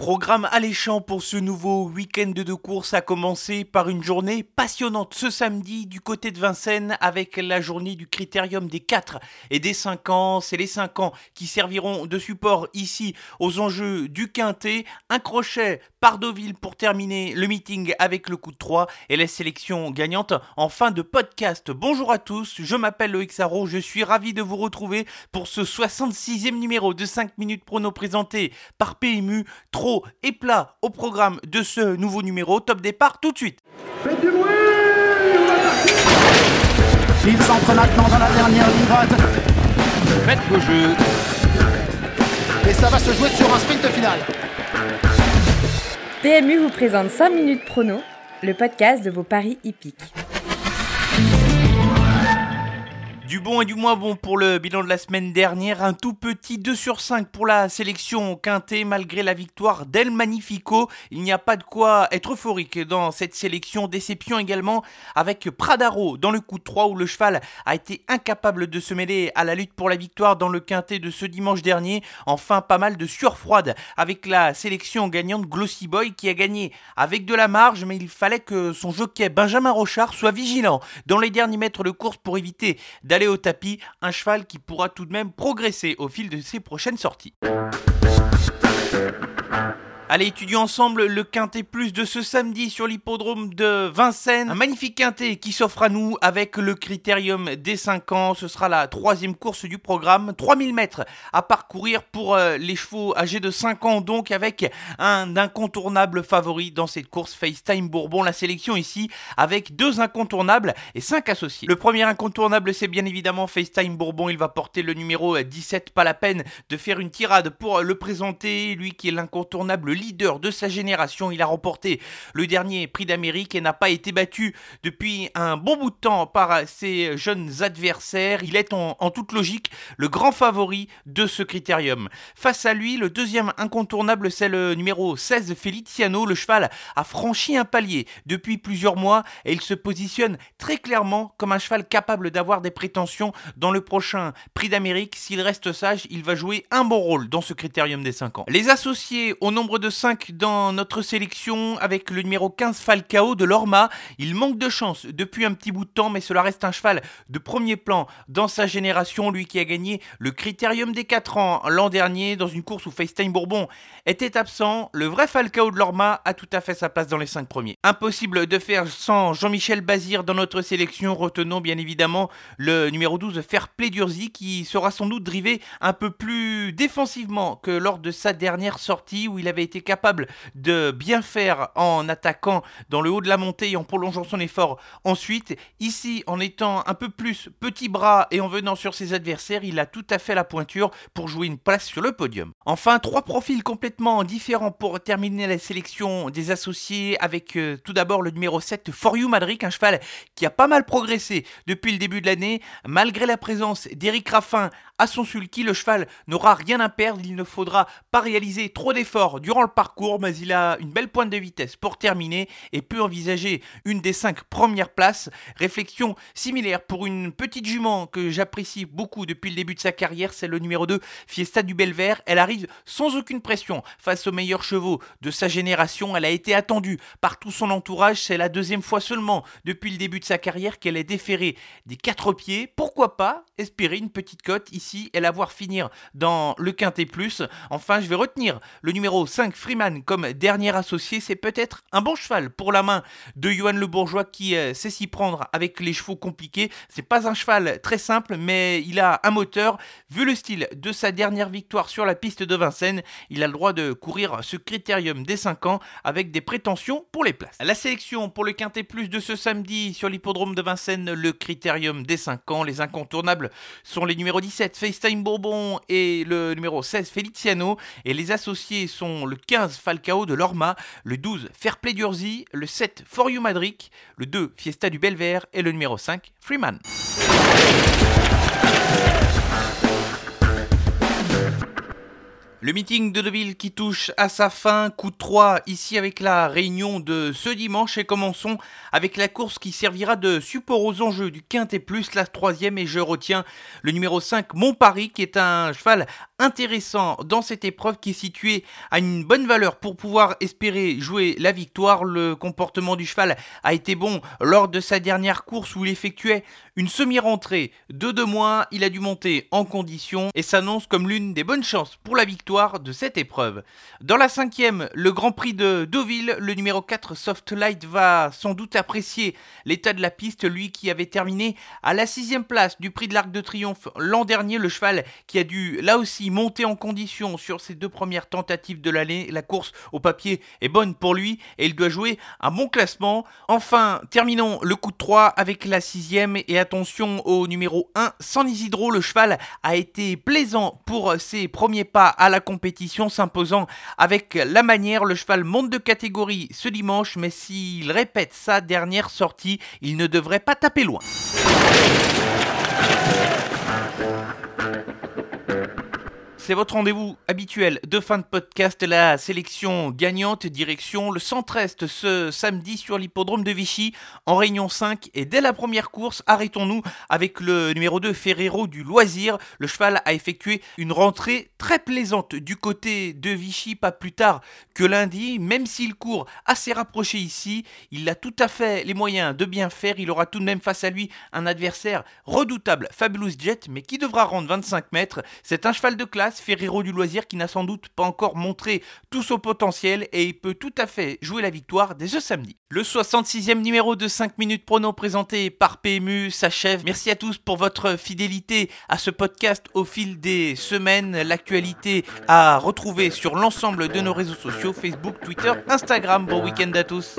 Programme alléchant pour ce nouveau week-end de course a commencé par une journée passionnante ce samedi du côté de Vincennes avec la journée du critérium des 4 et des 5 ans. C'est les 5 ans qui serviront de support ici aux enjeux du quintet. Un crochet par Deauville pour terminer le meeting avec le coup de 3 et la sélection gagnante en fin de podcast. Bonjour à tous, je m'appelle Loïc Sarro, je suis ravi de vous retrouver pour ce 66e numéro de 5 minutes prono présenté par PMU. Trop et plat au programme de ce nouveau numéro. Top départ tout de suite. Faites du bruit Il s'entre maintenant dans la dernière ligne Faites vos jeux. Et ça va se jouer sur un sprint final. PMU vous présente 5 minutes prono, le podcast de vos paris hippiques. Du bon et du moins bon pour le bilan de la semaine dernière, un tout petit 2 sur 5 pour la sélection quintée malgré la victoire d'El Magnifico. Il n'y a pas de quoi être euphorique dans cette sélection. Déception également avec Pradaro dans le coup de 3 où le cheval a été incapable de se mêler à la lutte pour la victoire dans le quintet de ce dimanche dernier. Enfin pas mal de sueur froide avec la sélection gagnante Glossy Boy qui a gagné avec de la marge mais il fallait que son jockey Benjamin Rochard soit vigilant dans les derniers mètres de course pour éviter d'aller au tapis, un cheval qui pourra tout de même progresser au fil de ses prochaines sorties. Allez, étudions ensemble le Quintet Plus de ce samedi sur l'hippodrome de Vincennes. Un magnifique Quintet qui s'offre à nous avec le critérium des 5 ans. Ce sera la troisième course du programme. 3000 mètres à parcourir pour euh, les chevaux âgés de 5 ans, donc avec un incontournable favori dans cette course FaceTime Bourbon. La sélection ici avec deux incontournables et 5 associés. Le premier incontournable, c'est bien évidemment FaceTime Bourbon. Il va porter le numéro 17. Pas la peine de faire une tirade pour le présenter. Lui qui est l'incontournable leader de sa génération. Il a remporté le dernier prix d'Amérique et n'a pas été battu depuis un bon bout de temps par ses jeunes adversaires. Il est en, toute logique le grand favori de ce critérium. Face à lui, le deuxième incontournable, c'est le numéro 16, Feliciano. Le cheval a franchi un palier depuis plusieurs mois et il se positionne très clairement comme un cheval capable d'avoir des prétentions dans le prochain prix d'Amérique. S'il reste sage, il va jouer un bon rôle dans ce critérium des 5 ans. Les associés au nombre de 5 dans notre sélection avec le numéro 15 Falcao de l'Orma. Il manque de chance depuis un petit bout de temps, mais cela reste un cheval de premier plan dans sa génération. Lui qui a gagné le Critérium des 4 ans l'an dernier dans une course où FaceTime Bourbon était absent. Le vrai Falcao de l'Orma a tout à fait sa place dans les 5 premiers. Impossible de faire sans Jean-Michel Bazir dans notre sélection. Retenons bien évidemment le numéro 12 Fairplay Durzi qui sera sans doute drivé un peu plus défensivement que lors de sa dernière sortie où il avait été capable de bien faire en attaquant dans le haut de la montée et en prolongeant son effort ensuite. Ici, en étant un peu plus petit bras et en venant sur ses adversaires, il a tout à fait la pointure pour jouer une place sur le podium. Enfin, trois profils complètement différents pour terminer la sélection des associés avec euh, tout d'abord le numéro 7 For You Madrid, un cheval qui a pas mal progressé depuis le début de l'année, malgré la présence d'Eric Raffin à son sulky, le cheval n'aura rien à perdre, il ne faudra pas réaliser trop d'efforts durant le parcours, mais il a une belle pointe de vitesse pour terminer et peut envisager une des cinq premières places. Réflexion similaire pour une petite jument que j'apprécie beaucoup depuis le début de sa carrière, c'est le numéro 2, Fiesta du Belvert. Elle arrive sans aucune pression face aux meilleurs chevaux de sa génération. Elle a été attendue par tout son entourage. C'est la deuxième fois seulement depuis le début de sa carrière qu'elle est déférée des quatre pieds. Pourquoi pas espérer une petite cote ici et la voir finir dans le Quintet Plus. Enfin, je vais retenir le numéro 5 Freeman comme dernier associé. C'est peut-être un bon cheval pour la main de Johan Le Bourgeois qui euh, sait s'y prendre avec les chevaux compliqués. C'est pas un cheval très simple, mais il a un moteur. Vu le style de sa dernière victoire sur la piste de Vincennes, il a le droit de courir ce critérium des 5 ans avec des prétentions pour les places. La sélection pour le Quintet Plus de ce samedi sur l'hippodrome de Vincennes, le critérium des 5 ans. Les incontournables sont les numéros 17 FaceTime Bourbon et le numéro 16 Feliciano. Et les associés sont le 15 Falcao de Lorma, le 12 Fairplay d'Urzi, le 7 For You Madric, le 2 Fiesta du Belver et le numéro 5 Freeman. Le meeting de Deville qui touche à sa fin, coup de 3 ici avec la réunion de ce dimanche et commençons avec la course qui servira de support aux enjeux du Quintet Plus, la troisième. Et je retiens le numéro 5 Montparis qui est un cheval intéressant dans cette épreuve qui est située à une bonne valeur pour pouvoir espérer jouer la victoire. Le comportement du cheval a été bon lors de sa dernière course où il effectuait une semi-rentrée de deux mois. Il a dû monter en condition et s'annonce comme l'une des bonnes chances pour la victoire de cette épreuve. Dans la cinquième, le Grand Prix de Deauville, le numéro 4 Softlight va sans doute apprécier l'état de la piste, lui qui avait terminé à la sixième place du Prix de l'Arc de Triomphe l'an dernier, le cheval qui a dû là aussi monter en condition sur ses deux premières tentatives de l'année. La course au papier est bonne pour lui et il doit jouer un bon classement. Enfin, terminons le coup de 3 avec la sixième et attention au numéro 1, San Isidro. Le cheval a été plaisant pour ses premiers pas à la compétition, s'imposant avec la manière. Le cheval monte de catégorie ce dimanche, mais s'il répète sa dernière sortie, il ne devrait pas taper loin. C'est votre rendez-vous habituel de fin de podcast, la sélection gagnante, direction le centre-est ce samedi sur l'hippodrome de Vichy en Réunion 5. Et dès la première course, arrêtons-nous avec le numéro 2 Ferrero du Loisir. Le cheval a effectué une rentrée très plaisante du côté de Vichy, pas plus tard que lundi. Même s'il court assez rapproché ici, il a tout à fait les moyens de bien faire. Il aura tout de même face à lui un adversaire redoutable, Fabulous Jet, mais qui devra rendre 25 mètres. C'est un cheval de classe Ferrero du loisir qui n'a sans doute pas encore montré tout son potentiel et il peut tout à fait jouer la victoire dès ce samedi. Le 66e numéro de 5 minutes prono présenté par PMU s'achève. Merci à tous pour votre fidélité à ce podcast au fil des semaines. L'actualité à retrouver sur l'ensemble de nos réseaux sociaux Facebook, Twitter, Instagram. Bon week-end à tous.